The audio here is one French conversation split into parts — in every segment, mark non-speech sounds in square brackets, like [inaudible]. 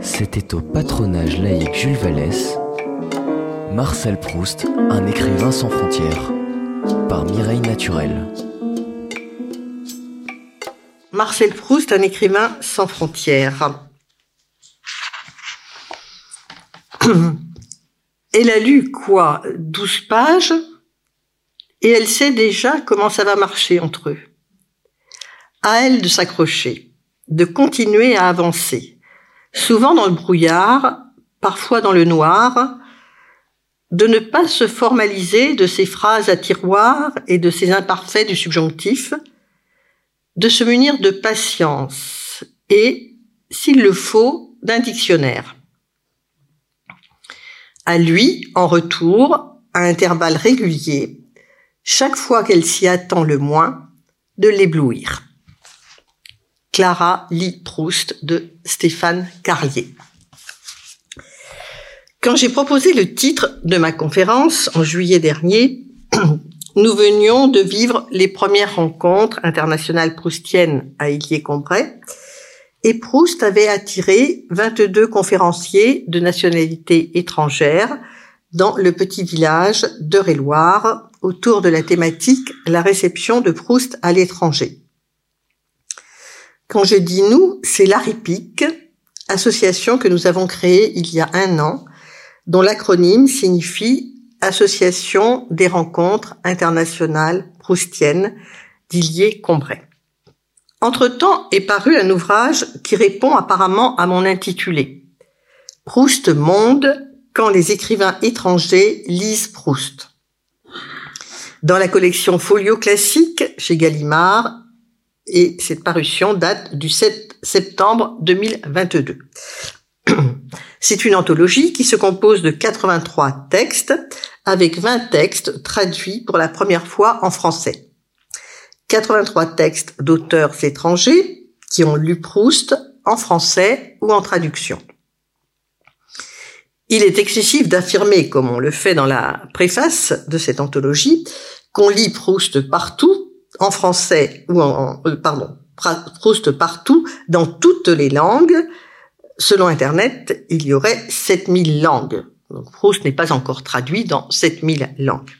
C'était au patronage laïque Jules Vallès, Marcel Proust, un écrivain sans frontières, par Mireille Naturel. Marcel Proust, un écrivain sans frontières. [clears throat] Elle a lu quoi? 12 pages? Et elle sait déjà comment ça va marcher entre eux. À elle de s'accrocher, de continuer à avancer, souvent dans le brouillard, parfois dans le noir, de ne pas se formaliser de ses phrases à tiroir et de ses imparfaits du subjonctif, de se munir de patience et, s'il le faut, d'un dictionnaire. À lui, en retour, à intervalles réguliers, chaque fois qu'elle s'y attend le moins, de l'éblouir. Clara lit Proust de Stéphane Carlier. Quand j'ai proposé le titre de ma conférence en juillet dernier, [clears throat] nous venions de vivre les premières rencontres internationales proustiennes à Illier-Combray et Proust avait attiré 22 conférenciers de nationalité étrangère dans le petit village d'Eure-et-Loire autour de la thématique La réception de Proust à l'étranger. Quand je dis nous, c'est l'ARIPIC, association que nous avons créée il y a un an, dont l'acronyme signifie Association des rencontres internationales proustiennes d'Illier-Combray. Entre-temps est paru un ouvrage qui répond apparemment à mon intitulé. Proust Monde quand les écrivains étrangers lisent Proust. Dans la collection Folio classique chez Gallimard, et cette parution date du 7 septembre 2022. [clears throat] C'est une anthologie qui se compose de 83 textes avec 20 textes traduits pour la première fois en français. 83 textes d'auteurs étrangers qui ont lu Proust en français ou en traduction. Il est excessif d'affirmer, comme on le fait dans la préface de cette anthologie, qu'on lit Proust partout, en français ou en, euh, pardon, Proust partout, dans toutes les langues. Selon Internet, il y aurait 7000 langues. Donc Proust n'est pas encore traduit dans 7000 langues.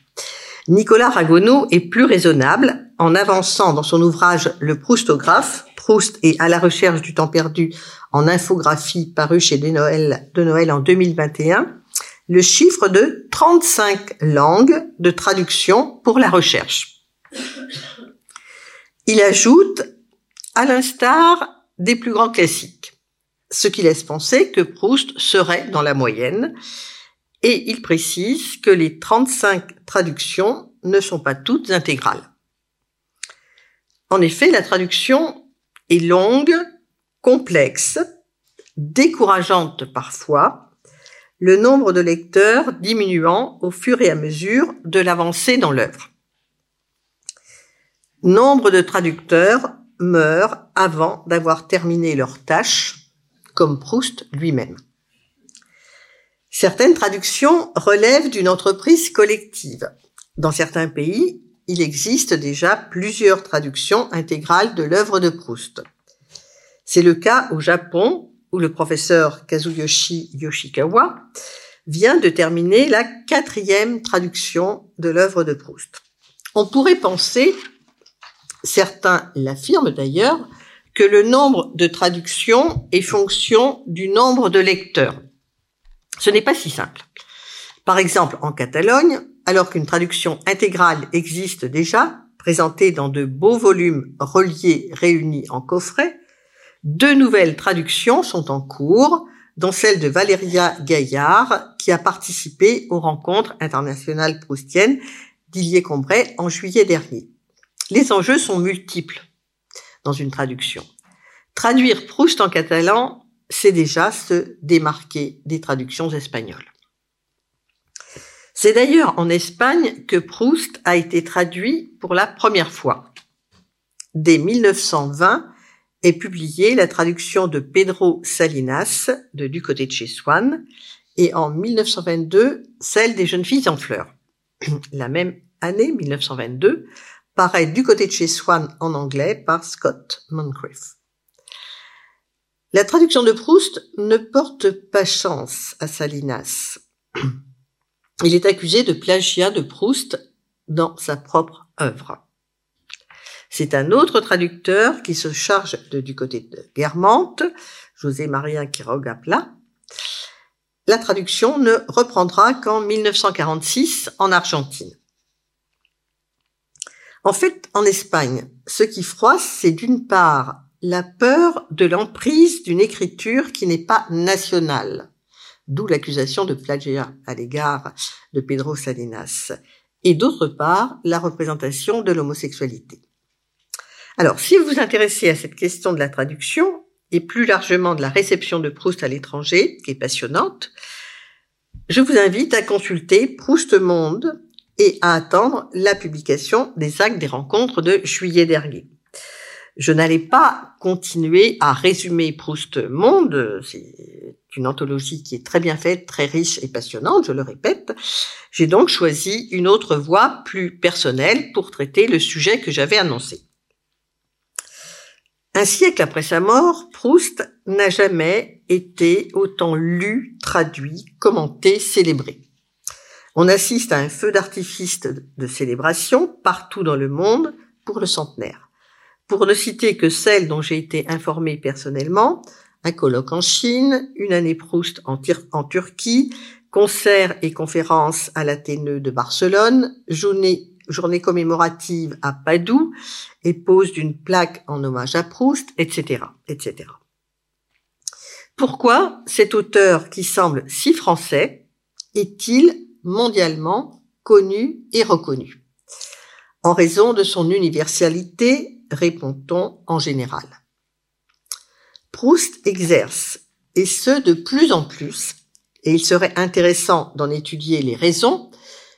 Nicolas Ragonneau est plus raisonnable en avançant dans son ouvrage Le Proustographe, Proust est à la recherche du temps perdu en infographie paru chez De Noël, de Noël en 2021, le chiffre de 35 langues de traduction pour la recherche. Il ajoute, à l'instar des plus grands classiques, ce qui laisse penser que Proust serait dans la moyenne, et il précise que les 35 traductions ne sont pas toutes intégrales. En effet, la traduction est longue, complexe, décourageante parfois, le nombre de lecteurs diminuant au fur et à mesure de l'avancée dans l'œuvre. Nombre de traducteurs meurent avant d'avoir terminé leur tâche, comme Proust lui-même. Certaines traductions relèvent d'une entreprise collective. Dans certains pays, il existe déjà plusieurs traductions intégrales de l'œuvre de Proust. C'est le cas au Japon, où le professeur Kazuyoshi Yoshikawa vient de terminer la quatrième traduction de l'œuvre de Proust. On pourrait penser, certains l'affirment d'ailleurs, que le nombre de traductions est fonction du nombre de lecteurs. Ce n'est pas si simple. Par exemple, en Catalogne, alors qu'une traduction intégrale existe déjà, présentée dans de beaux volumes reliés réunis en coffret, deux nouvelles traductions sont en cours, dont celle de Valéria Gaillard, qui a participé aux rencontres internationales proustiennes d'Illier-Combray en juillet dernier. Les enjeux sont multiples dans une traduction. Traduire Proust en catalan c'est déjà se démarquer des traductions espagnoles. C'est d'ailleurs en Espagne que Proust a été traduit pour la première fois. Dès 1920 est publiée la traduction de Pedro Salinas de Du côté de chez Swann et en 1922 celle des jeunes filles en fleurs. [clears throat] La même année, 1922, paraît Du côté de chez Swann en anglais par Scott Moncrief. La traduction de Proust ne porte pas chance à Salinas. [clears throat] Il est accusé de plagiat de Proust dans sa propre œuvre. C'est un autre traducteur qui se charge du côté de Guermantes, José Maria Quiroga Pla. La traduction ne reprendra qu'en 1946 en Argentine. En fait, en Espagne, ce qui froisse, c'est d'une part la peur de l'emprise d'une écriture qui n'est pas nationale, d'où l'accusation de plagiat à l'égard de Pedro Salinas, et d'autre part la représentation de l'homosexualité. Alors, si vous vous intéressez à cette question de la traduction, et plus largement de la réception de Proust à l'étranger, qui est passionnante, je vous invite à consulter Proust Monde et à attendre la publication des actes des rencontres de juillet dernier. Je n'allais pas continuer à résumer Proust Monde, c'est une anthologie qui est très bien faite, très riche et passionnante, je le répète. J'ai donc choisi une autre voie plus personnelle pour traiter le sujet que j'avais annoncé. Un siècle après sa mort, Proust n'a jamais été autant lu, traduit, commenté, célébré. On assiste à un feu d'artifice de célébration partout dans le monde pour le centenaire. Pour ne citer que celle dont j'ai été informé personnellement, un colloque en Chine, une année Proust en, Turquie, concerts et conférences à l'Athéneux de Barcelone, journée journée commémorative à Padoue et pose d'une plaque en hommage à Proust, etc., etc. Pourquoi cet auteur qui semble si français est-il mondialement connu et reconnu En raison de son universalité, répond-on en général. Proust exerce, et ce de plus en plus, et il serait intéressant d'en étudier les raisons,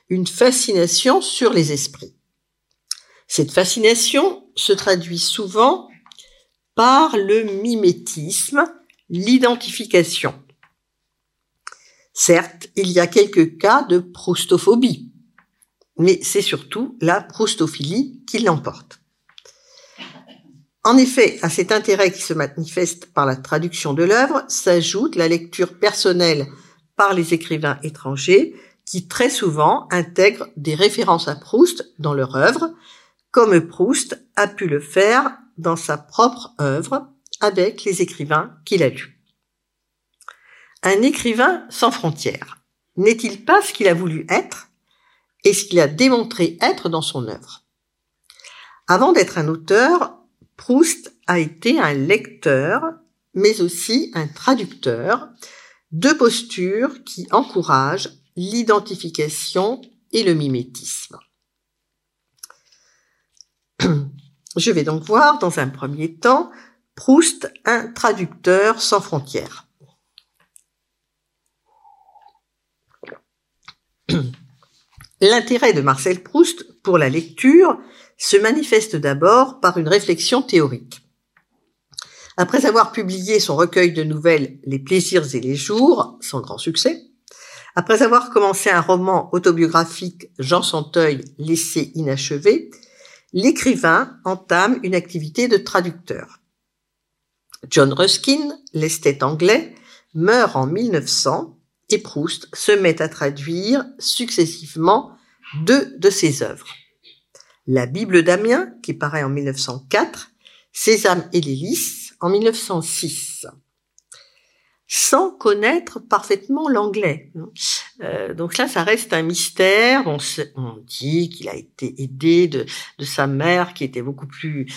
une fascination sur les esprits. Cette fascination se traduit souvent par le mimétisme, l'identification. Certes, il y a quelques cas de proustophobie, mais c'est surtout la proustophilie qui l'emporte. En effet, à cet intérêt qui se manifeste par la traduction de l'œuvre s'ajoute la lecture personnelle par les écrivains étrangers qui très souvent intègrent des références à Proust dans leur œuvre, comme Proust a pu le faire dans sa propre œuvre avec les écrivains qu'il a lus. Un écrivain sans frontières n'est-il pas ce qu'il a voulu être et ce qu'il a démontré être dans son œuvre? Avant d'être un auteur, Proust a été un lecteur, mais aussi un traducteur, deux postures qui encouragent l'identification et le mimétisme. Je vais donc voir dans un premier temps Proust, un traducteur sans frontières. L'intérêt de Marcel Proust pour la lecture se manifeste d'abord par une réflexion théorique. Après avoir publié son recueil de nouvelles Les plaisirs et les jours, son grand succès, après avoir commencé un roman autobiographique Jean Santeuil laissé inachevé, l'écrivain entame une activité de traducteur. John Ruskin, l'esthète anglais, meurt en 1900 Proust se met à traduire successivement deux de ses œuvres. La Bible d'Amiens, qui paraît en 1904, Sésame et l'hélice en 1906 sans connaître parfaitement l'anglais. Euh, donc là, ça reste un mystère. On, dit qu'il a été aidé de, sa mère, qui était beaucoup plus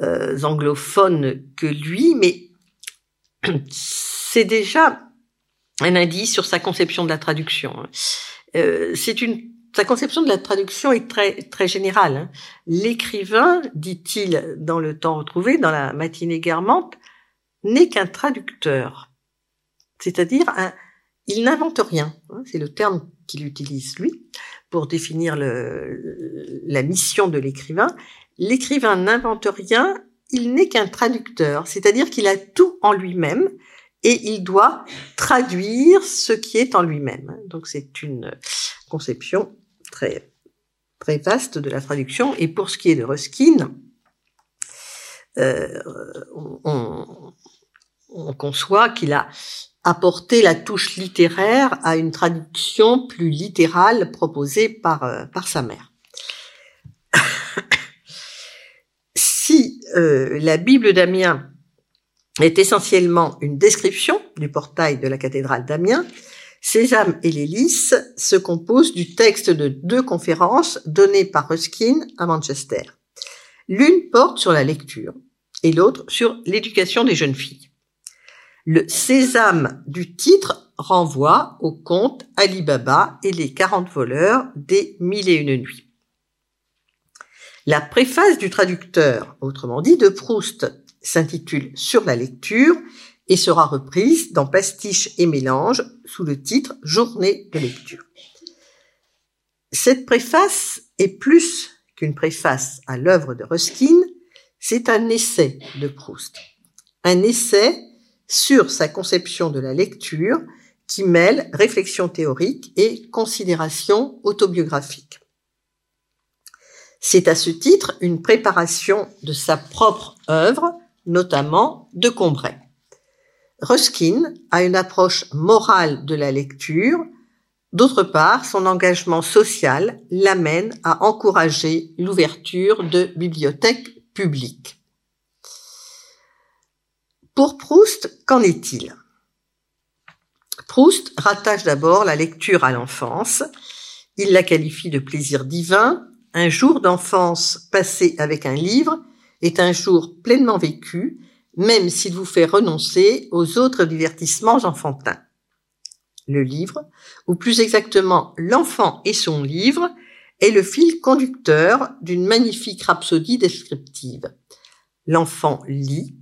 euh, anglophone que lui, mais [clears throat] c'est déjà un indice sur sa conception de la traduction. Euh, c'est une sa conception de la traduction est très très générale. Hein. L'écrivain, dit-il dans le temps retrouvé, dans la matinée guermante, n'est qu'un traducteur. C'est-à-dire, il n'invente rien. Hein, c'est le terme qu'il utilise lui pour définir le, la mission de l'écrivain. L'écrivain n'invente rien, il n'est qu'un traducteur, c'est-à-dire qu'il a tout en lui-même et il doit traduire ce qui est en lui-même. Donc c'est une conception très vaste de la traduction. Et pour ce qui est de Ruskin, euh, on, on on conçoit qu'il a apporté la touche littéraire à une traduction plus littérale proposée par, euh, sa mère. [coughs] si euh, la Bible d'Amiens est essentiellement une description du portail de la cathédrale d'Amiens, Sésame et l'hélice se composent du texte de deux conférences données par Ruskin à Manchester. L'une porte sur la lecture et l'autre sur l'éducation des jeunes filles. Le sésame du titre renvoie au conte Ali Baba et les 40 voleurs des Mille et une nuits. La préface du traducteur, autrement dit de Proust, s'intitule Sur la lecture et sera reprise dans Pastiche et mélange sous le titre Journée de lecture. Cette préface est plus qu'une préface à l'œuvre de Ruskin, c'est un essai de Proust. Un essai sur sa conception de la lecture qui mêle réflexion théorique et considération autobiographique. C'est à ce titre une préparation de sa propre œuvre, notamment de Combray. Ruskin a une approche morale de la lecture. D'autre part, son engagement social l'amène à encourager l'ouverture de bibliothèques publiques. Pour Proust, qu'en est-il? Proust rattache d'abord la lecture à l'enfance. Il la qualifie de plaisir divin. Un jour d'enfance passé avec un livre est un jour pleinement vécu même s'il vous fait renoncer aux autres divertissements enfantins. Le livre, ou plus exactement l'enfant et son livre, est le fil conducteur d'une magnifique rhapsodie descriptive. L'enfant lit,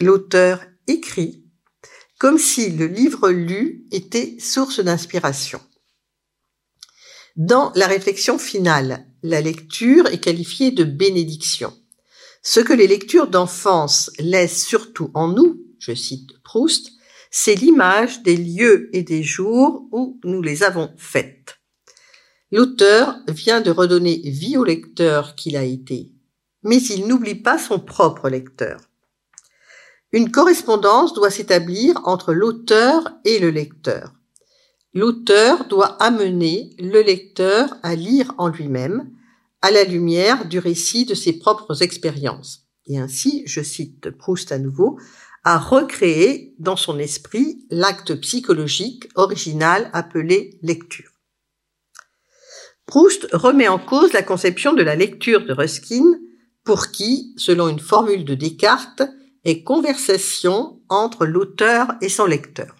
l'auteur écrit, comme si le livre lu était source d'inspiration. Dans la réflexion finale, la lecture est qualifiée de bénédiction. Ce que les lectures d'enfance laissent surtout en nous, je cite Proust, c'est l'image des lieux et des jours où nous les avons faites. L'auteur vient de redonner vie au lecteur qu'il a été, mais il n'oublie pas son propre lecteur. Une correspondance doit s'établir entre l'auteur et le lecteur. L'auteur doit amener le lecteur à lire en lui-même, à la lumière du récit de ses propres expériences. Et ainsi, je cite Proust à nouveau, a recréé dans son esprit l'acte psychologique original appelé lecture. Proust remet en cause la conception de la lecture de Ruskin, pour qui, selon une formule de Descartes, est conversation entre l'auteur et son lecteur.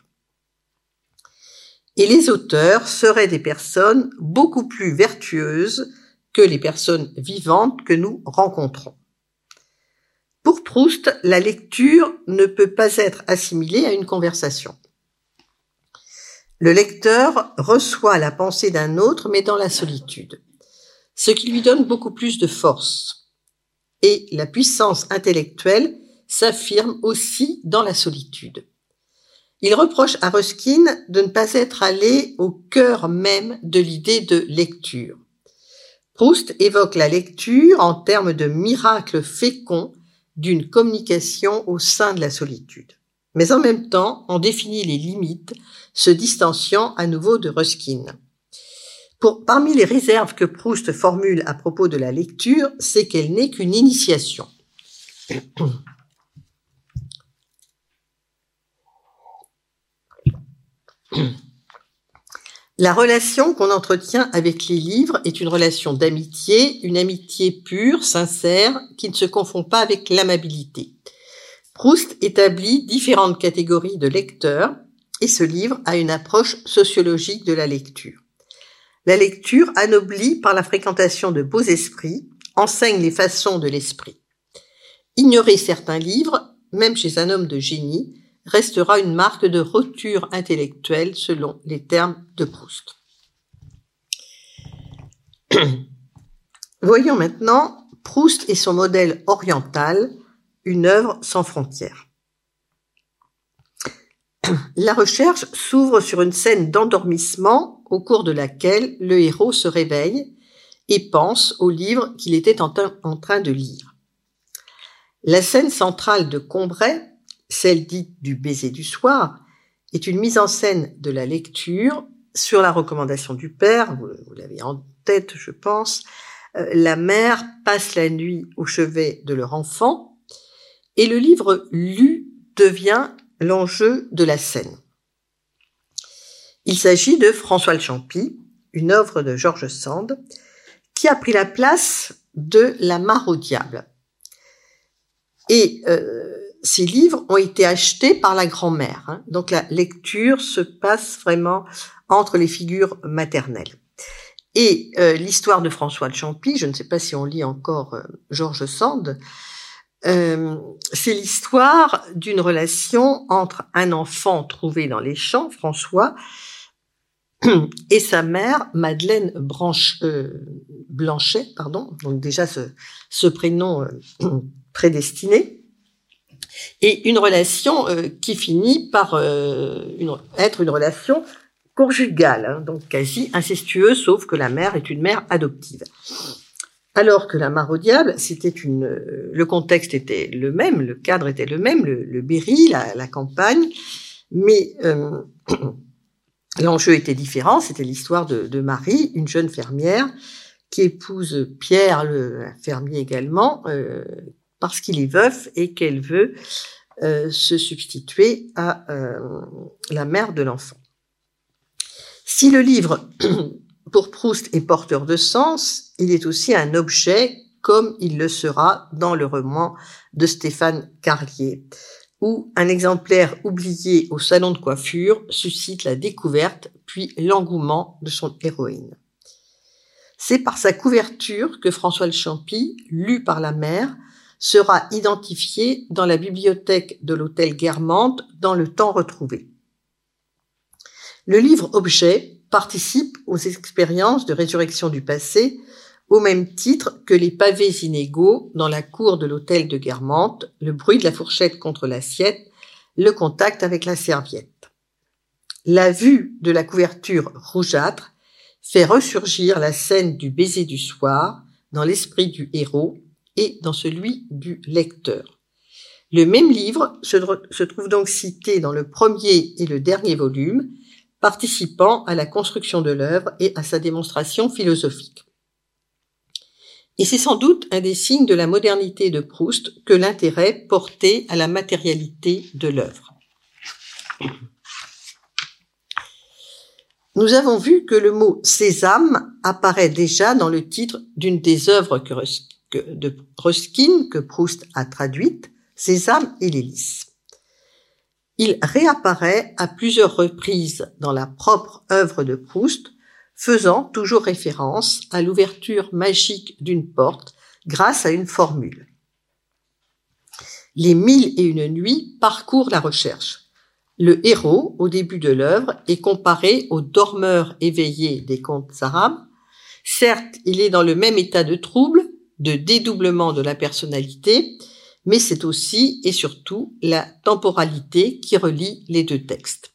Et les auteurs seraient des personnes beaucoup plus vertueuses les personnes vivantes que nous rencontrons. Pour Proust, la lecture ne peut pas être assimilée à une conversation. Le lecteur reçoit la pensée d'un autre, mais dans la solitude, ce qui lui donne beaucoup plus de force. Et la puissance intellectuelle s'affirme aussi dans la solitude. Il reproche à Ruskin de ne pas être allé au cœur même de l'idée de lecture. Proust évoque la lecture en termes de miracle fécond d'une communication au sein de la solitude. Mais en même temps, on définit les limites, se distanciant à nouveau de Ruskin. Parmi les réserves que Proust formule à propos de la lecture, c'est qu'elle n'est qu'une initiation. La relation qu'on entretient avec les livres est une relation d'amitié, une amitié pure, sincère, qui ne se confond pas avec l'amabilité. Proust établit différentes catégories de lecteurs et ce livre a une approche sociologique de la lecture. La lecture, anoblie par la fréquentation de beaux esprits, enseigne les façons de l'esprit. Ignorer certains livres, même chez un homme de génie, restera une marque de rupture intellectuelle selon les termes de Proust. [clears throat] Voyons maintenant Proust et son modèle oriental, une œuvre sans frontières. [clears throat] La recherche s'ouvre sur une scène d'endormissement au cours de laquelle le héros se réveille et pense au livre qu'il était en, train de lire. La scène centrale de Combray celle dite du baiser du soir, est une mise en scène de la lecture sur la recommandation du père, vous, l'avez en tête, je pense. Euh, la mère passe la nuit au chevet de leur enfant et le livre lu devient l'enjeu de la scène. Il s'agit de François le Champy, une œuvre de Georges Sand, qui a pris la place de La Mare au diable. Et euh, ces livres ont été achetés par la grand-mère. Hein. Donc la lecture se passe vraiment entre les figures maternelles. Et euh, l'histoire de François de Champy, je ne sais pas si on lit encore euh, Georges Sand, euh, c'est l'histoire d'une relation entre un enfant trouvé dans les champs, François, [clears throat] et sa mère, Madeleine Branche, Blanchet, pardon, donc déjà ce, ce prénom [clears throat] prédestiné, et une relation qui finit par être une relation conjugale, hein, donc quasi incestueuse, sauf que la mère est une mère adoptive. Alors que la mare au diable, c'était une, le contexte était le même, le cadre était le même, le, Berry, la, campagne, mais euh, [clears throat] l'enjeu était différent. C'était l'histoire de, Marie, une jeune fermière qui épouse Pierre, le fermier également, euh, parce qu'il est veuf et qu'elle veut euh, se substituer à la mère de l'enfant. Si le livre, [clears throat] pour Proust, est porteur de sens, il est aussi un objet, comme il le sera dans le roman de Stéphane Carlier, où un exemplaire oublié au salon de coiffure suscite la découverte puis l'engouement de son héroïne. C'est par sa couverture que François le Champy, lu par la mère, sera identifié dans la bibliothèque de l'hôtel Guermantes dans le temps retrouvé. Le livre objet participe aux expériences de résurrection du passé au même titre que les pavés inégaux dans la cour de l'hôtel de Guermantes, le bruit de la fourchette contre l'assiette, le contact avec la serviette. La vue de la couverture rougeâtre fait ressurgir la scène du baiser du soir dans l'esprit du héros et dans celui du lecteur. Le même livre se trouve donc cité dans le premier et le dernier volume, participant à la construction de l'œuvre et à sa démonstration philosophique. Et c'est sans doute un des signes de la modernité de Proust que l'intérêt porté à la matérialité de l'œuvre. Nous avons vu que le mot sésame apparaît déjà dans le titre d'une des œuvres de Ruskin que Proust a traduite, Sésame et l'hélice. Il réapparaît à plusieurs reprises dans la propre œuvre de Proust, faisant toujours référence à l'ouverture magique d'une porte grâce à une formule. Les mille et une nuits parcourent la recherche. Le héros, au début de l'œuvre, est comparé au dormeur éveillé des contes arabes. Certes, il est dans le même état de trouble, de dédoublement de la personnalité, mais c'est aussi et surtout la temporalité qui relie les deux textes.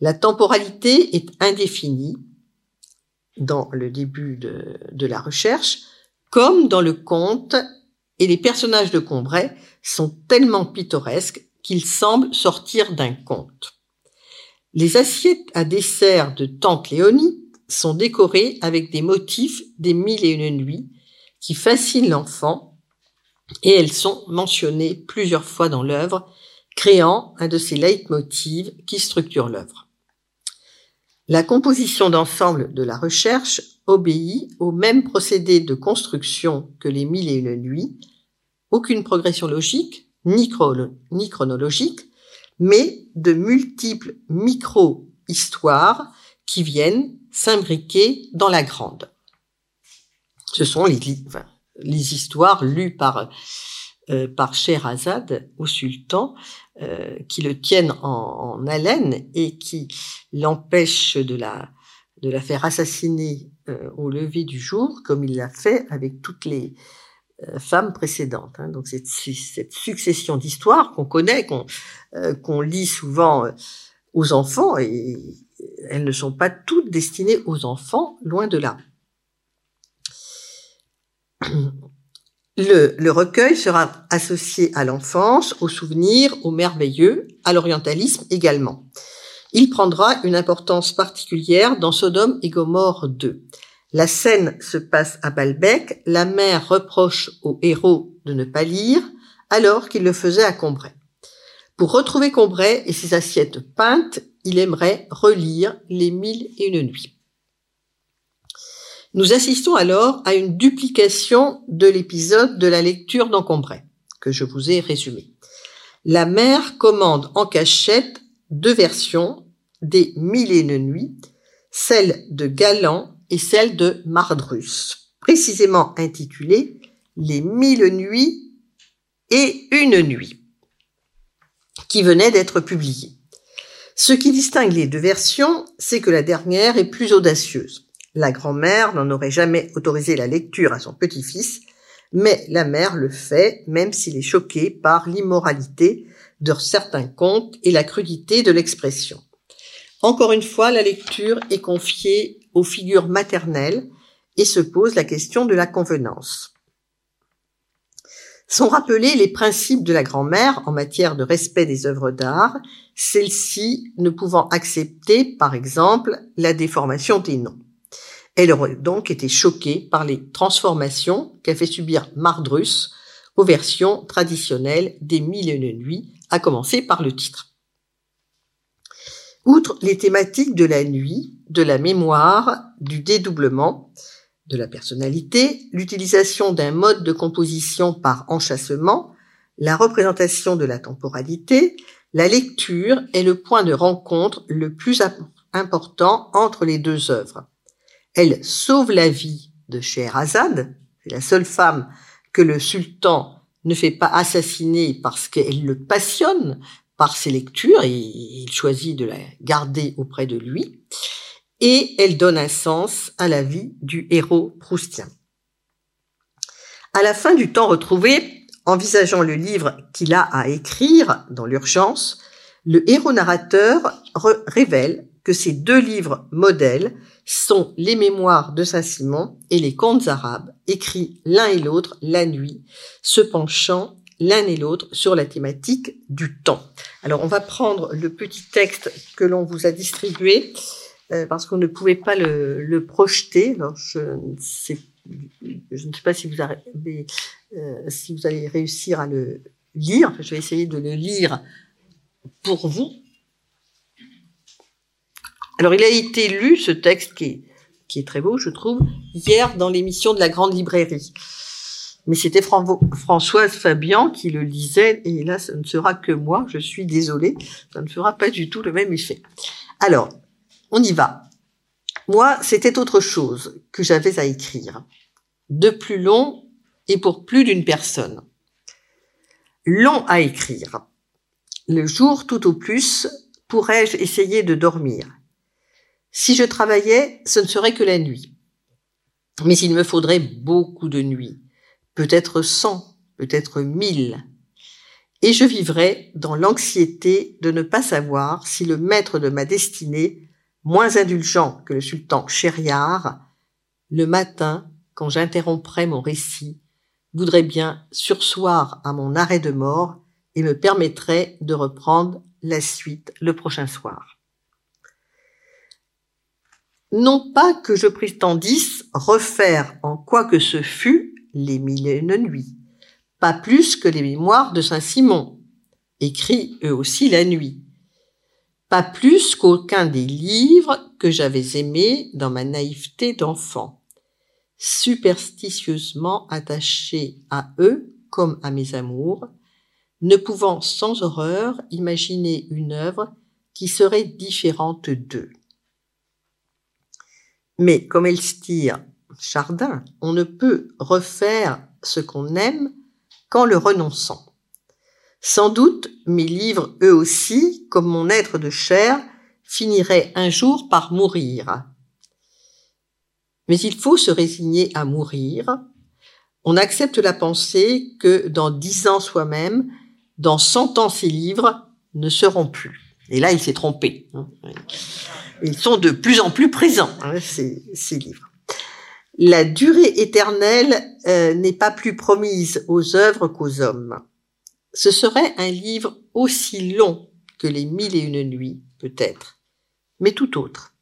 La temporalité est indéfinie dans le début de, la recherche, comme dans le conte, et les personnages de Combray sont tellement pittoresques qu'ils semblent sortir d'un conte. Les assiettes à dessert de Tante Léonie sont décorées avec des motifs des mille et une nuits qui fascinent l'enfant et elles sont mentionnées plusieurs fois dans l'œuvre, créant un de ces leitmotivs qui structurent l'œuvre. La composition d'ensemble de la recherche obéit au même procédé de construction que les mille et une nuits, aucune progression logique, ni, chronologique, mais de multiples micro-histoires qui viennent s'imbriquer dans la grande. Ce sont les, histoires lues par euh, par Sherazade au sultan, euh, qui le tiennent en, haleine et qui l'empêchent de la de la faire assassiner euh, au lever du jour, comme il l'a fait avec toutes les euh, femmes précédentes. Hein. Donc cette succession d'histoires qu'on connaît, qu'on qu'on lit souvent aux enfants, et elles ne sont pas toutes destinées aux enfants, loin de là. Le, recueil sera associé à l'enfance, au souvenir, au merveilleux, à l'orientalisme également. Il prendra une importance particulière dans Sodome et Gomorre 2. La scène se passe à Balbec, la mère reproche au héros de ne pas lire, alors qu'il le faisait à Combray. Pour retrouver Combray et ses assiettes peintes, il aimerait relire Les Mille et une nuits. Nous assistons alors à une duplication de l'épisode de la lecture d'Encombray, que je vous ai résumé. La mère commande en cachette deux versions des Mille et une nuits, celle de Galant et celle de Mardrus, précisément intitulée Les Mille nuits et une nuit, qui venait d'être publiée. Ce qui distingue les deux versions, c'est que la dernière est plus audacieuse. La grand-mère n'en aurait jamais autorisé la lecture à son petit-fils, mais la mère le fait même s'il est choqué par l'immoralité de certains contes et la crudité de l'expression. Encore une fois, la lecture est confiée aux figures maternelles et se pose la question de la convenance. Sont rappelés les principes de la grand-mère en matière de respect des œuvres d'art, celles-ci ne pouvant accepter, par exemple, la déformation des noms. Elle aurait donc été choquée par les transformations qu'a fait subir Mardrus aux versions traditionnelles des Mille et une nuits, à commencer par le titre. Outre les thématiques de la nuit, de la mémoire, du dédoublement, de la personnalité, l'utilisation d'un mode de composition par enchâssement, la représentation de la temporalité, la lecture est le point de rencontre le plus important entre les deux œuvres. Elle sauve la vie de Scheherazade, c'est la seule femme que le sultan ne fait pas assassiner parce qu'elle le passionne par ses lectures et il choisit de la garder auprès de lui. Et elle donne un sens à la vie du héros proustien. À la fin du temps retrouvé, envisageant le livre qu'il a à écrire dans l'urgence, le héros narrateur révèle que ces deux livres modèles sont les mémoires de Saint-Simon et les contes arabes, écrits l'un et l'autre la nuit, se penchant l'un et l'autre sur la thématique du temps. Alors on va prendre le petit texte que l'on vous a distribué euh, parce qu'on ne pouvait pas le, projeter. Alors je je ne sais pas si vous, avez, euh, si vous allez réussir à le lire. je vais essayer de le lire pour vous. Alors, il a été lu, ce texte qui est, qui est très beau, je trouve, hier dans l'émission de la Grande Librairie. Mais c'était Françoise Fabian qui le lisait, et là, ce ne sera que moi, je suis désolée, ça ne fera pas du tout le même effet. Alors, on y va. Moi, c'était autre chose que j'avais à écrire. De plus long et pour plus d'une personne. Long à écrire. Le jour tout au plus, pourrais-je essayer de dormir? Si je travaillais, ce ne serait que la nuit. Mais il me faudrait beaucoup de nuits, peut-être cent, peut-être mille. Et je vivrais dans l'anxiété de ne pas savoir si le maître de ma destinée, moins indulgent que le sultan Shériar, le matin, quand j'interromprais mon récit, voudrait bien sursoir à mon arrêt de mort et me permettrait de reprendre la suite le prochain soir non pas que je prétendisse refaire en quoi que ce fût les mille et une nuits, pas plus que les mémoires de Saint-Simon, écrits eux aussi la nuit, pas plus qu'aucun des livres que j'avais aimés dans ma naïveté d'enfant, superstitieusement attaché à eux comme à mes amours, ne pouvant sans horreur imaginer une œuvre qui serait différente d'eux. Mais comme Elstir Chardin, on ne peut refaire ce qu'on aime qu'en le renonçant. Sans doute, mes livres, eux aussi, comme mon être de chair, finiraient un jour par mourir. Mais il faut se résigner à mourir. On accepte la pensée que dans dix ans soi-même, dans cent ans ces livres ne seront plus. Et là, il s'est trompé. Ils sont de plus en plus présents, hein, ces, livres. La durée éternelle euh, n'est pas plus promise aux œuvres qu'aux hommes. Ce serait un livre aussi long que les mille et une nuits, peut-être, mais tout autre.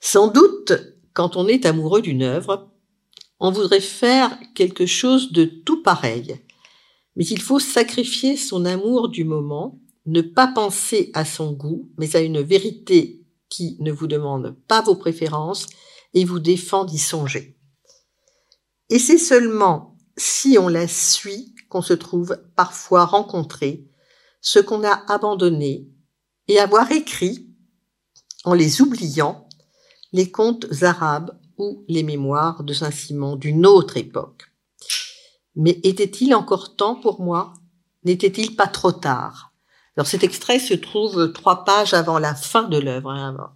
Sans doute, quand on est amoureux d'une œuvre, on voudrait faire quelque chose de tout pareil, mais il faut sacrifier son amour du moment, ne pas penser à son goût, mais à une vérité qui ne vous demande pas vos préférences et vous défend d'y songer. Et c'est seulement si on la suit qu'on se trouve parfois rencontrer ce qu'on a abandonné et avoir écrit, en les oubliant, les contes arabes ou les mémoires de Saint-Simon d'une autre époque. Mais était-il encore temps pour moi? N'était-il pas trop tard? Alors cet extrait se trouve trois pages avant la fin de l'œuvre, hein,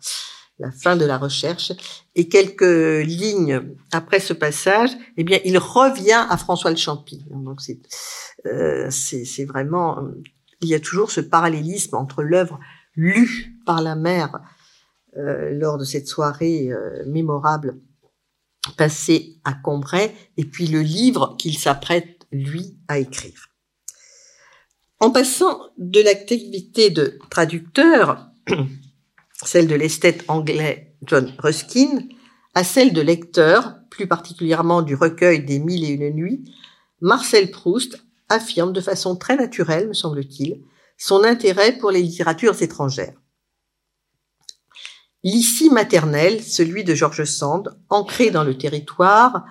la fin de la recherche, et quelques lignes après ce passage, eh bien, il revient à François le Champy. Donc c'est euh, c'est vraiment, il y a toujours ce parallélisme entre l'œuvre lue par la mère euh, lors de cette soirée euh, mémorable passé à Combray et puis le livre qu'il s'apprête, lui, à écrire. En passant de l'activité de traducteur, [clears throat] celle de l'esthète anglais John Ruskin, à celle de lecteur, plus particulièrement du recueil des Mille et une nuits, Marcel Proust affirme de façon très naturelle, me semble-t-il, son intérêt pour les littératures étrangères. L'ici maternel, celui de George Sand, ancré dans le territoire,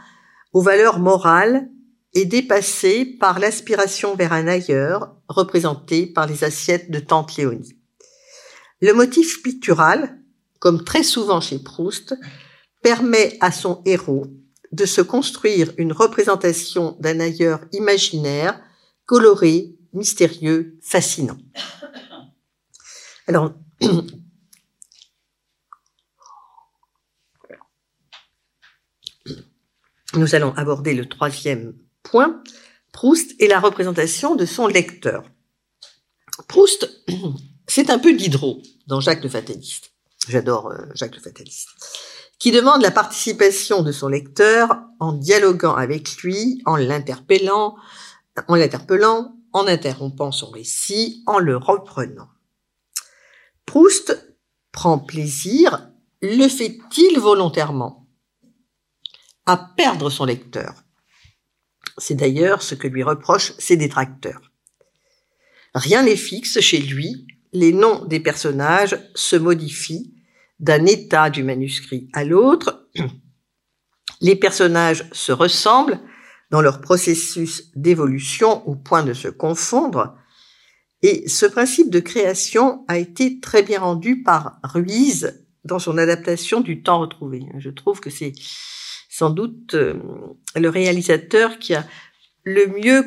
aux valeurs morales et dépassé par l'aspiration vers un ailleurs, représenté par les assiettes de tante Léonie. Le motif pictural, comme très souvent chez Proust, permet à son héros de se construire une représentation d'un ailleurs imaginaire, coloré, mystérieux, fascinant. Alors, nous allons aborder le troisième point, Proust et la représentation de son lecteur. Proust, [clears throat] c'est un peu Diderot dans Jacques le Fataliste. J'adore euh, Jacques le Fataliste. Qui demande la participation de son lecteur en dialoguant avec lui, en l'interpellant, en l'interpellant, en interrompant son récit, en le reprenant. Proust prend plaisir, le fait-il volontairement à perdre son lecteur? C'est d'ailleurs ce que lui reprochent ses détracteurs. Rien n'est fixe chez lui, les noms des personnages se modifient d'un état du manuscrit à l'autre, [clears throat] les personnages se ressemblent dans leur processus d'évolution au point de se confondre, et ce principe de création a été très bien rendu par Ruiz dans son adaptation du temps retrouvé. Je trouve que c'est sans doute euh, le réalisateur qui a le mieux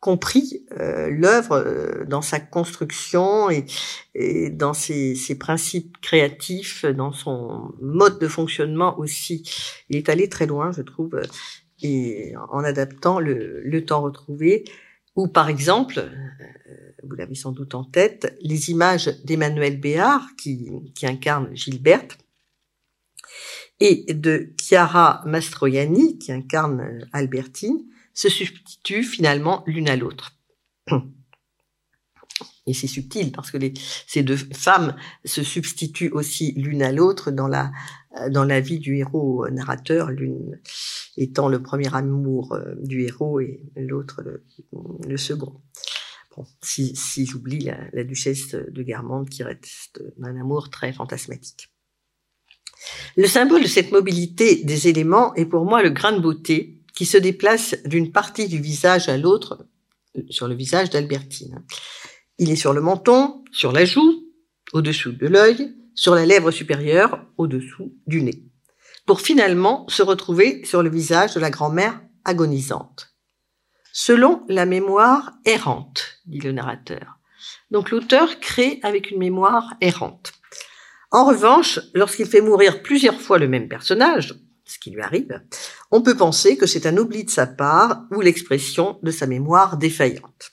compris euh, l'œuvre euh, dans sa construction et, dans ses, principes créatifs, dans son mode de fonctionnement aussi. Il est allé très loin, je trouve, et en adaptant le, temps retrouvé, ou par exemple, vous l'avez sans doute en tête, les images d'Emmanuel Béard qui, qui incarne Gilberte, et de Chiara Mastroianni, qui incarne euh, Albertine, se substituent finalement l'une à l'autre. Et c'est subtil parce que ces deux femmes se substituent aussi l'une à l'autre dans la, euh, dans la vie du héros narrateur, l'une étant le premier amour euh, du héros et l'autre le, second. Bon, si, j'oublie la, la, duchesse de Guermantes qui reste d'un amour très fantasmatique. Le symbole de cette mobilité des éléments est pour moi le grain de beauté qui se déplace d'une partie du visage à l'autre sur le visage d'Albertine. Il est sur le menton, sur la joue, au-dessous de l'œil, sur la lèvre supérieure, au-dessous du nez, pour finalement se retrouver sur le visage de la grand-mère agonisante. Selon la mémoire errante, dit le narrateur. Donc l'auteur crée avec une mémoire errante. En revanche, lorsqu'il fait mourir plusieurs fois le même personnage, ce qui lui arrive, on peut penser que c'est un oubli de sa part ou l'expression de sa mémoire défaillante.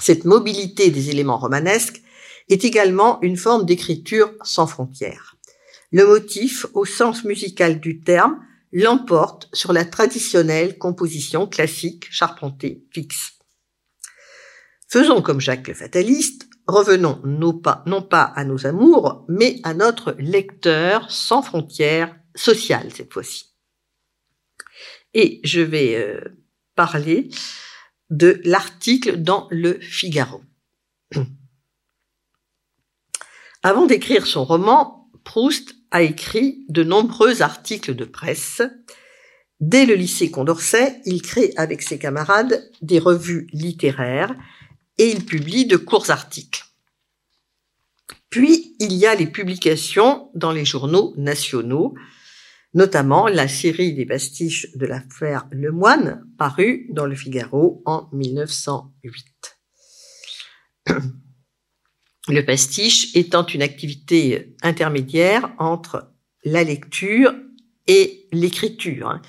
Cette mobilité des éléments romanesques est également une forme d'écriture sans frontières. Le motif, au sens musical du terme, l'emporte sur la traditionnelle composition classique charpentée fixe. Faisons comme Jacques le fataliste, revenons non pas, à nos amours, mais à notre lecteur sans frontières sociales cette fois-ci. Et je vais euh, parler de l'article dans le Figaro. [clears throat] Avant d'écrire son roman, Proust a écrit de nombreux articles de presse. Dès le lycée Condorcet, il crée avec ses camarades des revues littéraires et il publie de courts articles. Puis, il y a les publications dans les journaux nationaux, notamment la série des pastiches de l'affaire Lemoine, parue dans le Figaro en 1908. [clears throat] Le pastiche étant une activité intermédiaire entre la lecture et l'écriture. Hein.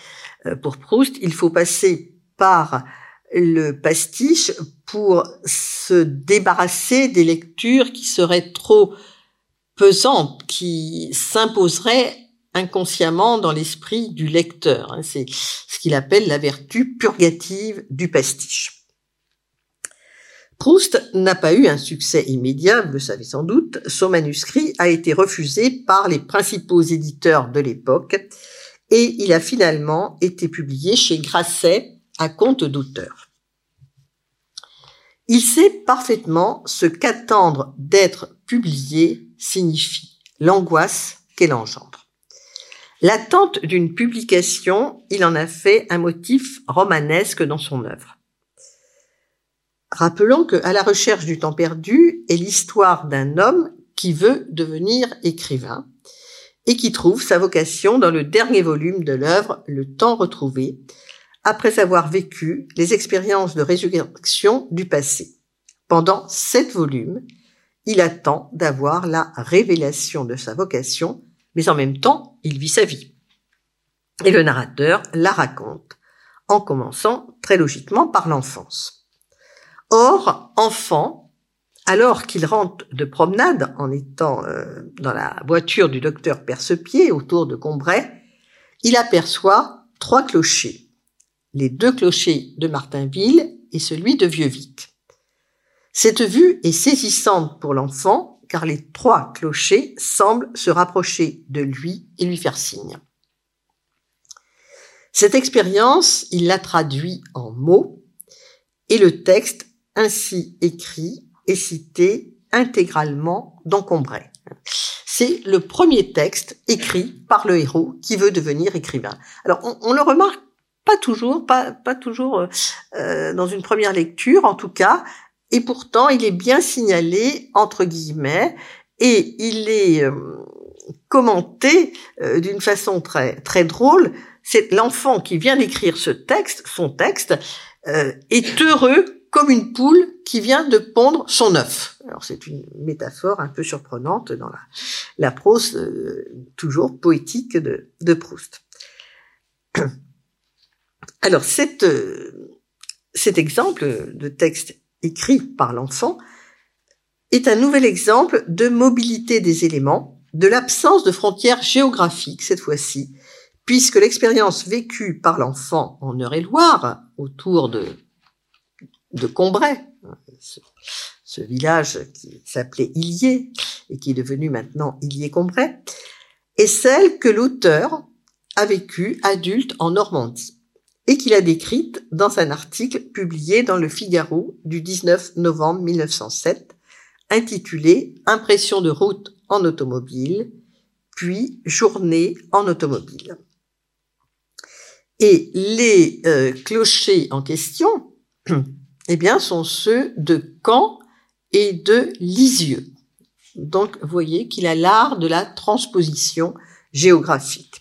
Euh, pour Proust, il faut passer par le pastiche pour se débarrasser des lectures qui seraient trop pesantes, qui s'imposeraient inconsciemment dans l'esprit du lecteur. Hein. C'est ce qu'il appelle la vertu purgative du pastiche. Proust n'a pas eu un succès immédiat, vous le savez sans doute. Son manuscrit a été refusé par les principaux éditeurs de l'époque et il a finalement été publié chez Grasset d'auteur. Il sait parfaitement ce qu'attendre d'être publié signifie, l'angoisse qu'elle engendre. L'attente d'une publication, il en a fait un motif romanesque dans son œuvre. Rappelons que À la recherche du temps perdu est l'histoire d'un homme qui veut devenir écrivain et qui trouve sa vocation dans le dernier volume de l'œuvre Le temps retrouvé, après avoir vécu les expériences de résurrection du passé. Pendant sept volumes, il attend d'avoir la révélation de sa vocation, mais en même temps, il vit sa vie. Et le narrateur la raconte, en commençant très logiquement par l'enfance. Or, enfant, alors qu'il rentre de promenade en étant euh, dans la voiture du docteur Percepied autour de Combray, il aperçoit trois clochers, les deux clochers de Martinville et celui de Vieux-Vic. Cette vue est saisissante pour l'enfant car les trois clochers semblent se rapprocher de lui et lui faire signe. Cette expérience, il la traduit en mots et le texte ainsi écrit et cité intégralement dans Combray. C'est le premier texte écrit par le héros qui veut devenir écrivain. Alors on, le remarque pas toujours, pas, pas toujours euh, dans une première lecture en tout cas, et pourtant il est bien signalé entre guillemets et il est euh, commenté euh, d'une façon très très drôle. C'est l'enfant qui vient d'écrire ce texte, son texte, est heureux comme une poule qui vient de pondre son œuf. Alors c'est une métaphore un peu surprenante dans la, la prose euh, toujours poétique de, de Proust. [clears throat] Alors euh, cet exemple de texte écrit par l'enfant est un nouvel exemple de mobilité des éléments, de l'absence de frontières géographiques cette fois-ci, puisque l'expérience vécue par l'enfant en Eure-et-Loire autour de de Combray, ce, village qui s'appelait Illier et qui est devenu maintenant Illier-Combray, est celle que l'auteur a vécue adulte en Normandie et qu'il a décrite dans un article publié dans le Figaro du 19 novembre 1907 intitulé Impression de route en automobile, puis Journée en automobile. Et les euh, clochers en question [clears throat] eh bien, sont ceux de Caen et de Lisieux. Donc, vous voyez qu'il a l'art de la transposition géographique.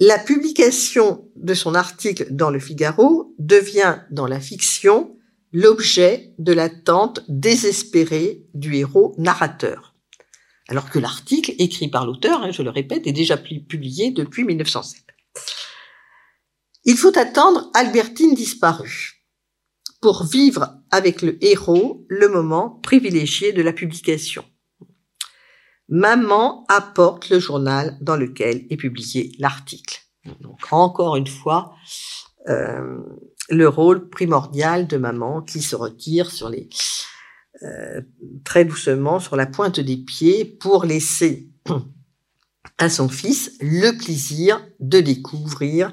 La publication de son article dans le Figaro devient, dans la fiction, l'objet de l'attente désespérée du héros narrateur. Alors que l'article, écrit par l'auteur, hein, je le répète, est déjà publié depuis 1907. Il faut attendre Albertine disparue pour vivre avec le héros le moment privilégié de la publication. Maman apporte le journal dans lequel est publié l'article. Donc encore une fois, euh, le rôle primordial de maman qui se retire sur les euh, très doucement sur la pointe des pieds pour laisser [clears throat] à son fils le plaisir de découvrir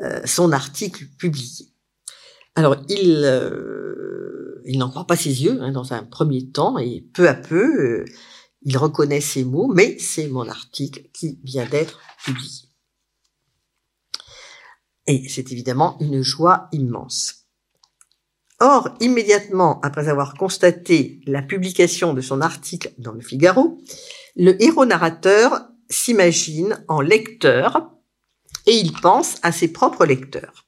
euh, son article publié. Alors il n'en croit pas ses yeux hein, dans un premier temps et peu à peu il reconnaît ces mots, mais c'est mon article qui vient d'être publié. Et c'est évidemment une joie immense. Or, immédiatement après avoir constaté la publication de son article dans le Figaro, le héros narrateur s'imagine en lecteur et il pense à ses propres lecteurs.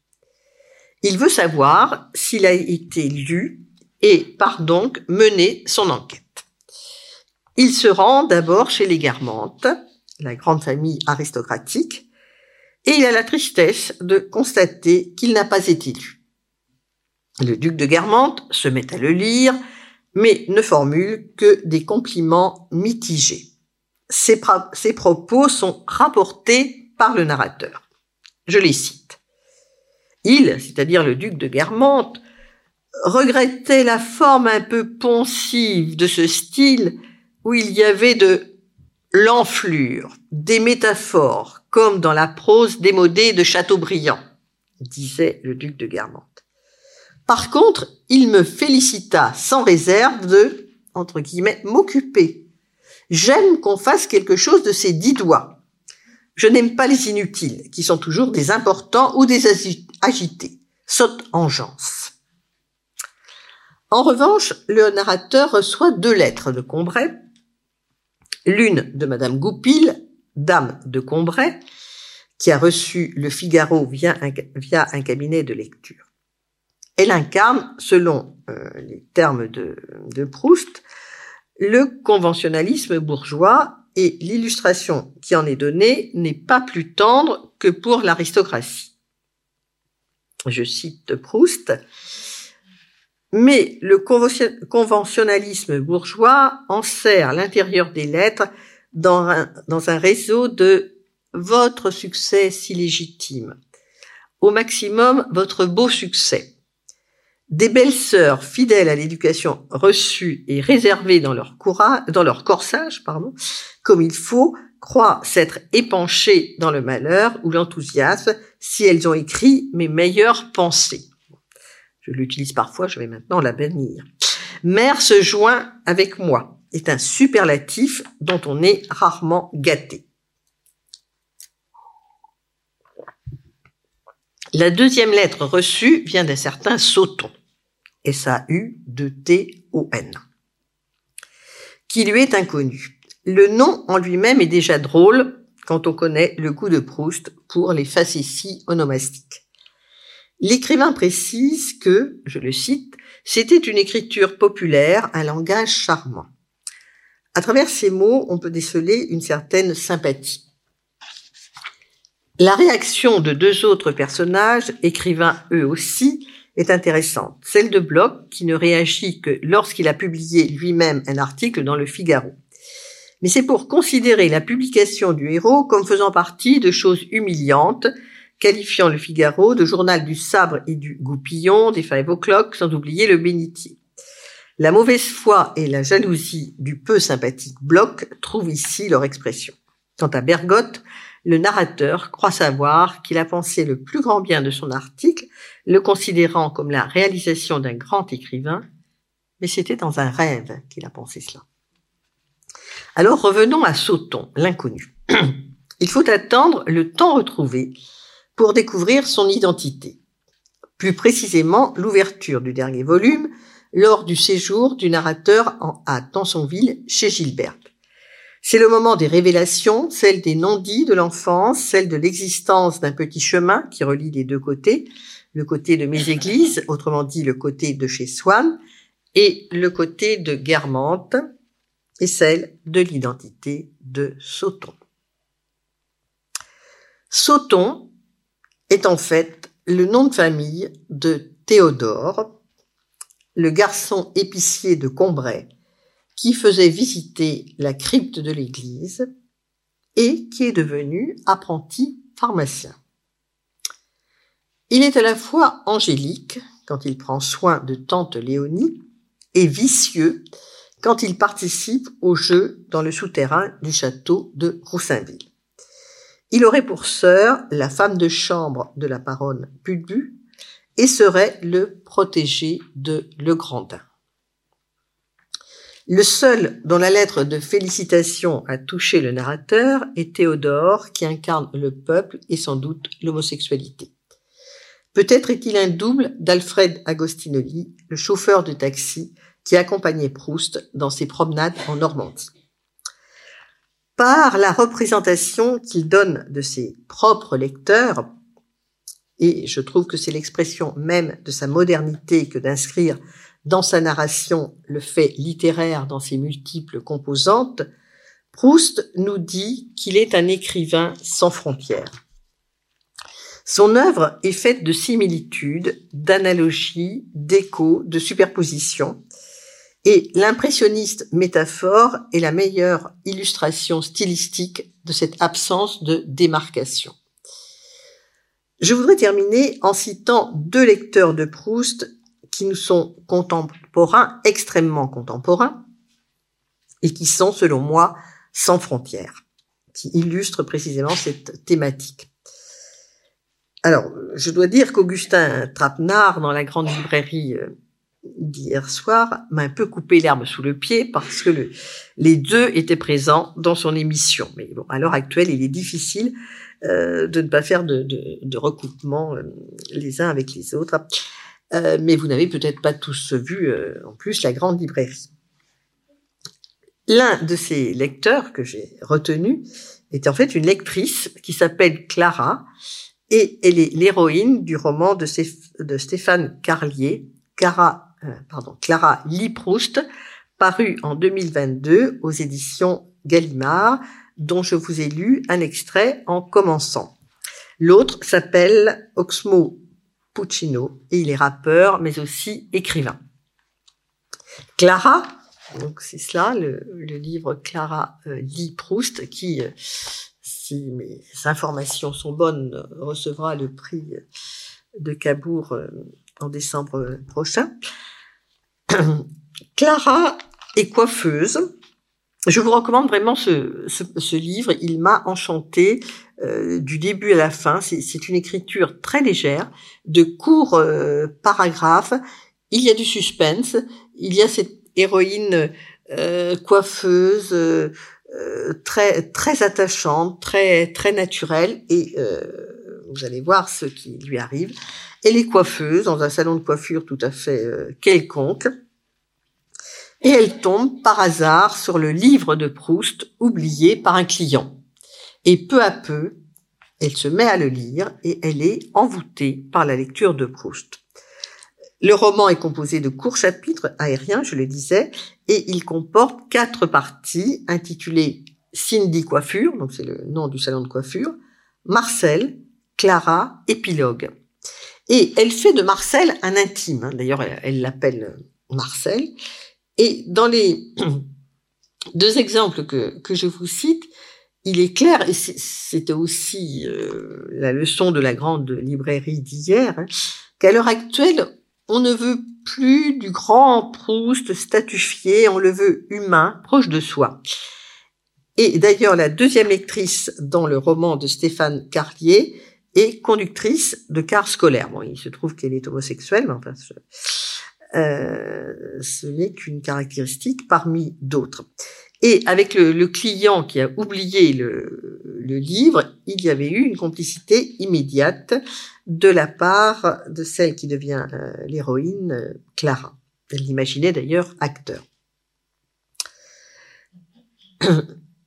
Il veut savoir s'il a été lu et par donc mener son enquête. Il se rend d'abord chez les Guermantes, la grande famille aristocratique, et il a la tristesse de constater qu'il n'a pas été lu. Le duc de Guermantes se met à le lire, mais ne formule que des compliments mitigés. Ses, propos sont rapportés par le narrateur. Je les cite. Il, c'est-à-dire le duc de Guermantes, regrettait la forme un peu pensive de ce style où il y avait de l'enflure, des métaphores, comme dans la prose démodée de Chateaubriand, disait le duc de Guermantes. Par contre, il me félicita sans réserve de, entre guillemets, m'occuper. J'aime qu'on fasse quelque chose de ces dix doigts. Je n'aime pas les inutiles, qui sont toujours des importants ou des agités. Saute engeance. En revanche, le narrateur reçoit deux lettres de Combray L'une de Madame Goupil, dame de Combray, qui a reçu le Figaro via un, cabinet de lecture. Elle incarne, selon euh, les termes de Proust, le conventionnalisme bourgeois et l'illustration qui en est donnée n'est pas plus tendre que pour l'aristocratie. Je cite Proust. Mais le conventionnalisme bourgeois enserre l'intérieur des lettres dans un, réseau de votre succès si légitime. Au maximum, votre beau succès. Des belles sœurs fidèles à l'éducation reçue et réservées dans leur, courage, dans leur corsage, pardon, comme il faut, croient s'être épanchées dans le malheur ou l'enthousiasme si elles ont écrit mes meilleures pensées. Je l'utilise parfois, je vais maintenant la bannir. Mère se joint avec moi est un superlatif dont on est rarement gâté. La deuxième lettre reçue vient d'un certain Sauton, S-A-U-D-T-O-N, qui lui est inconnu. Le nom en lui-même est déjà drôle quand on connaît le goût de Proust pour les facéties onomastiques. L'écrivain précise que, je le cite, c'était une écriture populaire, un langage charmant. À travers ces mots, on peut déceler une certaine sympathie. La réaction de deux autres personnages, écrivains eux aussi, est intéressante. Celle de Bloch, qui ne réagit que lorsqu'il a publié lui-même un article dans le Figaro. Mais c'est pour considérer la publication du héros comme faisant partie de choses humiliantes qualifiant le Figaro de journal du sabre et du goupillon, des five o'clock, sans oublier le bénitier. La mauvaise foi et la jalousie du peu sympathique Bloch trouvent ici leur expression. Quant à Bergotte, le narrateur croit savoir qu'il a pensé le plus grand bien de son article, le considérant comme la réalisation d'un grand écrivain, mais c'était dans un rêve qu'il a pensé cela. Alors revenons à Sauton, l'inconnu. [clears throat] Il faut attendre le temps retrouvé pour découvrir son identité. Plus précisément, l'ouverture du dernier volume lors du séjour du narrateur à Tansonville chez Gilbert. C'est le moment des révélations, celle des non-dits de l'enfance, celle de l'existence d'un petit chemin qui relie les deux côtés, le côté de mes églises, autrement dit le côté de chez Swann, et le côté de Guermantes, et celle de l'identité de Sauton. Sauton est en fait le nom de famille de Théodore, le garçon épicier de Combray, qui faisait visiter la crypte de l'église et qui est devenu apprenti pharmacien. Il est à la fois angélique quand il prend soin de tante Léonie et vicieux quand il participe au jeu dans le souterrain du château de Roussainville. Il aurait pour sœur la femme de chambre de la baronne Pulbu et serait le protégé de Legrandin. Le seul dont la lettre de félicitation a touché le narrateur est Théodore, qui incarne le peuple et sans doute l'homosexualité. Peut-être est-il un double d'Alfred Agostinelli, le chauffeur de taxi qui accompagnait Proust dans ses promenades en Normandie. Par la représentation qu'il donne de ses propres lecteurs, et je trouve que c'est l'expression même de sa modernité que d'inscrire dans sa narration le fait littéraire dans ses multiples composantes, Proust nous dit qu'il est un écrivain sans frontières. Son œuvre est faite de similitudes, d'analogies, d'échos, de superpositions, et l'impressionniste métaphore est la meilleure illustration stylistique de cette absence de démarcation. Je voudrais terminer en citant deux lecteurs de Proust qui nous sont contemporains, extrêmement contemporains, et qui sont, selon moi, sans frontières, qui illustrent précisément cette thématique. Alors, je dois dire qu'Augustin Trapenard, dans la grande librairie euh, d'hier soir, m'a un peu coupé l'herbe sous le pied parce que les deux étaient présents dans son émission. Mais bon, à l'heure actuelle, il est difficile euh, de ne pas faire de, de recoupement euh, les uns avec les autres. Euh, mais vous n'avez peut-être pas tous vu en plus la grande librairie. L'un de ces lecteurs que j'ai retenu est en fait une lectrice qui s'appelle Clara et elle est l'héroïne du roman de, Stéphane Carlier, Clara, euh, pardon, Clara Liproust, paru en 2022 aux éditions Gallimard, dont je vous ai lu un extrait en commençant. L'autre s'appelle Oxmo Puccino et il est rappeur mais aussi écrivain. Clara, donc c'est cela, le, livre Clara euh, lit Proust qui, euh, si mes informations sont bonnes, recevra le prix de Cabourg euh, en décembre prochain. [clears throat] Clara est coiffeuse. Je vous recommande vraiment ce, ce livre. Il m'a enchanté. Euh, du début à la fin. C'est une écriture très légère, de courts euh, paragraphes. Il y a du suspense. Il y a cette héroïne euh, coiffeuse très très attachante, très très naturelle. Et vous allez voir ce qui lui arrive. Elle est coiffeuse dans un salon de coiffure tout à fait quelconque. Et elle tombe par hasard sur le livre de Proust oublié par un client. Et peu à peu, elle se met à le lire et elle est envoûtée par la lecture de Proust. Le roman est composé de courts chapitres aériens, je le disais, et il comporte quatre parties intitulées Cindy Coiffure, donc c'est le nom du salon de coiffure, Marcel, Clara, Épilogue. Et elle fait de Marcel un intime, hein. d'ailleurs elle l'appelle Marcel, et dans les [clears throat] deux exemples que, que je vous cite, il est clair, et c'était aussi euh, la leçon de la grande librairie d'hier, hein, qu'à l'heure actuelle, on ne veut plus du grand Proust statufié, on le veut humain, proche de soi. Et d'ailleurs, la deuxième lectrice dans le roman de Stéphane Carlier est conductrice de car scolaire. Bon, il se trouve qu'elle est homosexuelle, mais enfin, euh, ce n'est qu'une caractéristique parmi d'autres. Et avec le, client qui a oublié le, livre, il y avait eu une complicité immédiate de la part de celle qui devient euh, l'héroïne, euh, Clara. Elle l'imaginait d'ailleurs acteur. [clears throat]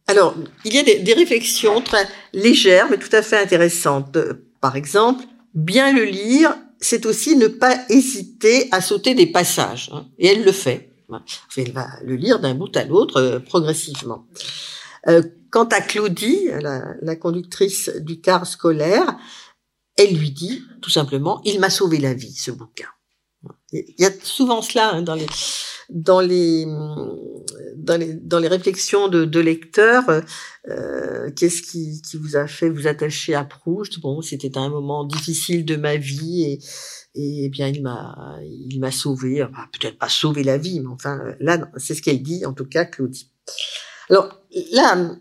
Alors, il y a des, réflexions très légères, mais tout à fait intéressantes. Par exemple, bien le lire, c'est aussi ne pas hésiter à sauter des passages. Hein. et elle le fait. Elle va le lire d'un bout à l'autre euh, progressivement. Euh, quant à Claudie, la, conductrice du car scolaire, elle lui dit tout simplement "Il m'a sauvé la vie, ce bouquin." Il y a souvent cela hein, dans les dans les dans, les, dans les réflexions de, de lecteurs, euh, qu'est-ce qui, qui vous a fait vous attacher à Proust? Bon, c'était un moment difficile de ma vie et, et eh bien il m'a il m'a sauvé, peut-être pas sauvé la vie, mais enfin là c'est ce qu'elle dit en tout cas Claudie. Alors là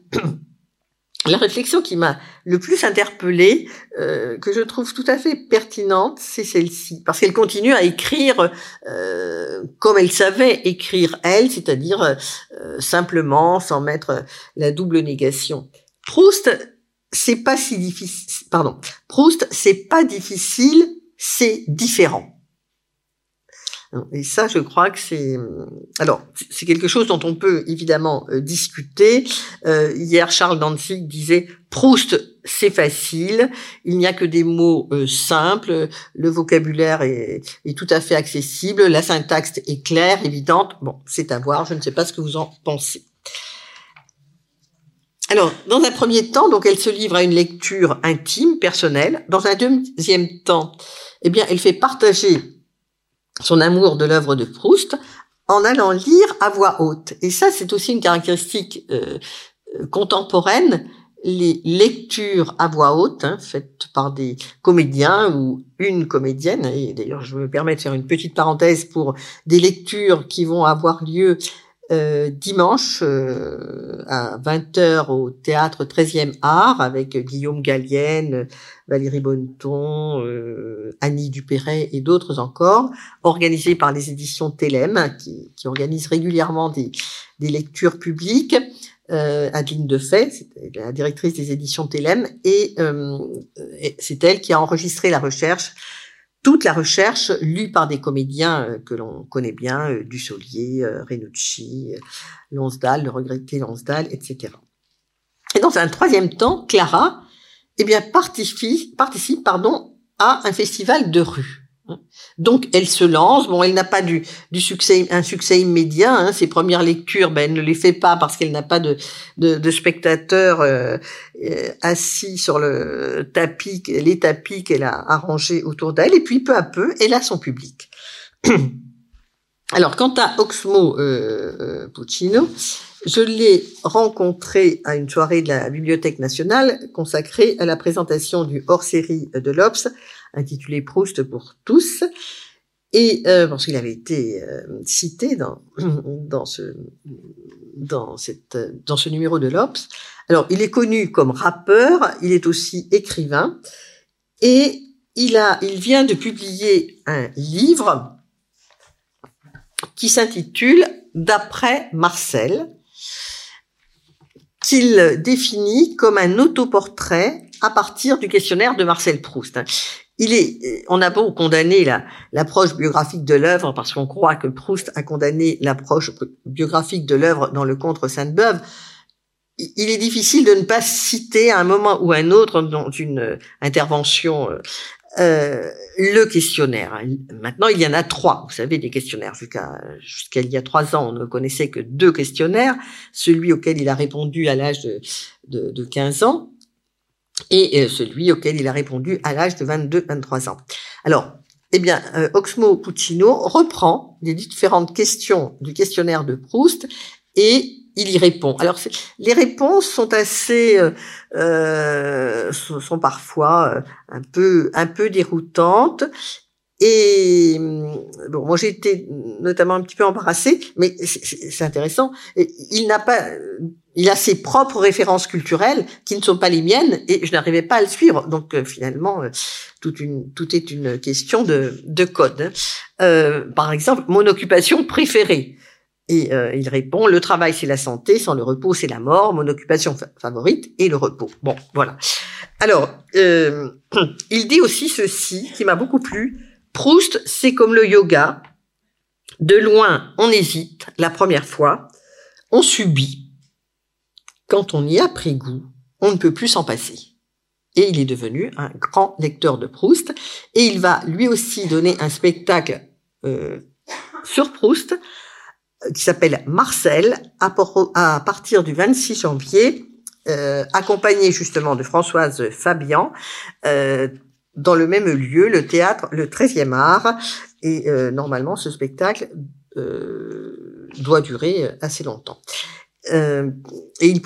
la réflexion qui m'a le plus interpellée, euh, que je trouve tout à fait pertinente, c'est celle-ci, parce qu'elle continue à écrire euh, comme elle savait écrire elle, c'est-à-dire euh, simplement, sans mettre la double négation. Proust, c'est pas si difficile. Pardon. Proust, c'est pas difficile, c'est différent. Et ça, je crois que c'est alors c'est quelque chose dont on peut évidemment euh, discuter. Euh, hier, Charles Danzig disait Proust, c'est facile. Il n'y a que des mots euh, simples. Le vocabulaire est, est, tout à fait accessible. La syntaxe est claire, évidente. Bon, c'est à voir. Je ne sais pas ce que vous en pensez. Alors, dans un premier temps, donc, elle se livre à une lecture intime, personnelle. Dans un deuxième temps, eh bien, elle fait partager son amour de l'œuvre de Proust en allant lire à voix haute. Et ça, c'est aussi une caractéristique euh, euh, contemporaine. Les lectures à voix haute, hein, faites par des comédiens ou une comédienne, et d'ailleurs je me permets de faire une petite parenthèse pour des lectures qui vont avoir lieu euh, dimanche euh, à 20h au théâtre 13e art avec Guillaume Gallienne, Valérie Bonneton, euh, Annie Dupéret et d'autres encore, organisé par les éditions Télém qui, qui organisent régulièrement des, lectures publiques. Euh, Adeline Defay, la directrice des éditions Télém, et c'est elle qui a enregistré la recherche toute la recherche lue par des comédiens euh, que l'on connaît bien, euh, Dussolier, euh, Renucci, Lonsdal, le regretté Lonsdal, etc. Et dans un troisième temps, Clara, eh bien, participe, participe pardon, à un festival de rue. Donc elle se lance. Bon, elle n'a pas du, du succès, un succès immédiat. Hein. Ses premières lectures, ben, elle ne les fait pas parce qu'elle n'a pas de, de, de spectateurs euh, euh, assis sur le tapis, les tapis qu'elle a arrangés autour d'elle. Et puis peu à peu, elle a son public. [clears throat] Alors, quant à Oxmo euh, Puccino, je l'ai rencontré à une soirée de la Bibliothèque nationale consacrée à la présentation du hors-série de l'Obs intitulé Proust pour tous. Et euh, parce qu'il avait été euh, cité dans [clears throat] dans ce dans cette dans ce numéro de l'Obs. Alors, il est connu comme rappeur, il est aussi écrivain et il a il vient de publier un livre qui s'intitule D'après Marcel qu'il définit comme un autoportrait à partir du questionnaire de Marcel Proust il est, on a beau condamner la, l'approche biographique de l'œuvre parce qu'on croit que Proust a condamné l'approche biographique de l'œuvre dans le contre Sainte-Beuve, il est difficile de ne pas citer à un moment ou à un autre dans une intervention euh, le questionnaire. Maintenant, il y en a trois. Vous savez, des questionnaires. Jusqu'à jusqu'à il y a trois ans, on ne connaissait que deux questionnaires. Celui auquel il a répondu à l'âge de, de, de 15 ans et euh, celui auquel il a répondu à l'âge de 22-23 ans. Alors, eh bien, euh, Oxmo Puccino reprend les différentes questions du questionnaire de Proust et il y répond. Alors, les réponses sont assez, euh, euh sont, parfois un peu, un peu déroutantes. Et bon, moi j'ai été notamment un petit peu embarrassée, mais c'est intéressant. Il n'a pas il a ses propres références culturelles qui ne sont pas les miennes et je n'arrivais pas à le suivre. Donc euh, finalement, euh, une, tout est une question de, de code. Euh, par exemple, mon occupation préférée. Et il répond, le travail c'est la santé, sans le repos c'est la mort, mon occupation favorite est le repos. Bon, voilà. Alors, [clears throat] il dit aussi ceci qui m'a beaucoup plu. Proust, c'est comme le yoga. De loin, on hésite la première fois, on subit, quand on y a pris goût, on ne peut plus s'en passer. Et il est devenu un grand lecteur de Proust. Et il va lui aussi donner un spectacle euh, sur Proust euh, qui s'appelle Marcel à, partir du 26 janvier, euh, accompagné justement de Françoise Fabian, euh, dans le même lieu, le théâtre, le 13e art. Et euh, normalement, ce spectacle doit durer assez longtemps. Euh, et il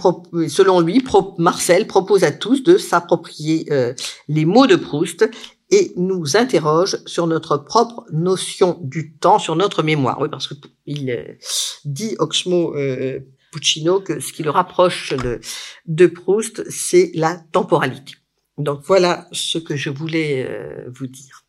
selon lui, Marcel propose à tous de s'approprier euh, les mots de Proust et nous interroge sur notre propre notion du temps, sur notre mémoire. Oui, parce que il euh, dit Oxmo euh, Puccino que ce qui le rapproche de, de Proust, c'est la temporalité. Donc voilà ce que je voulais vous dire.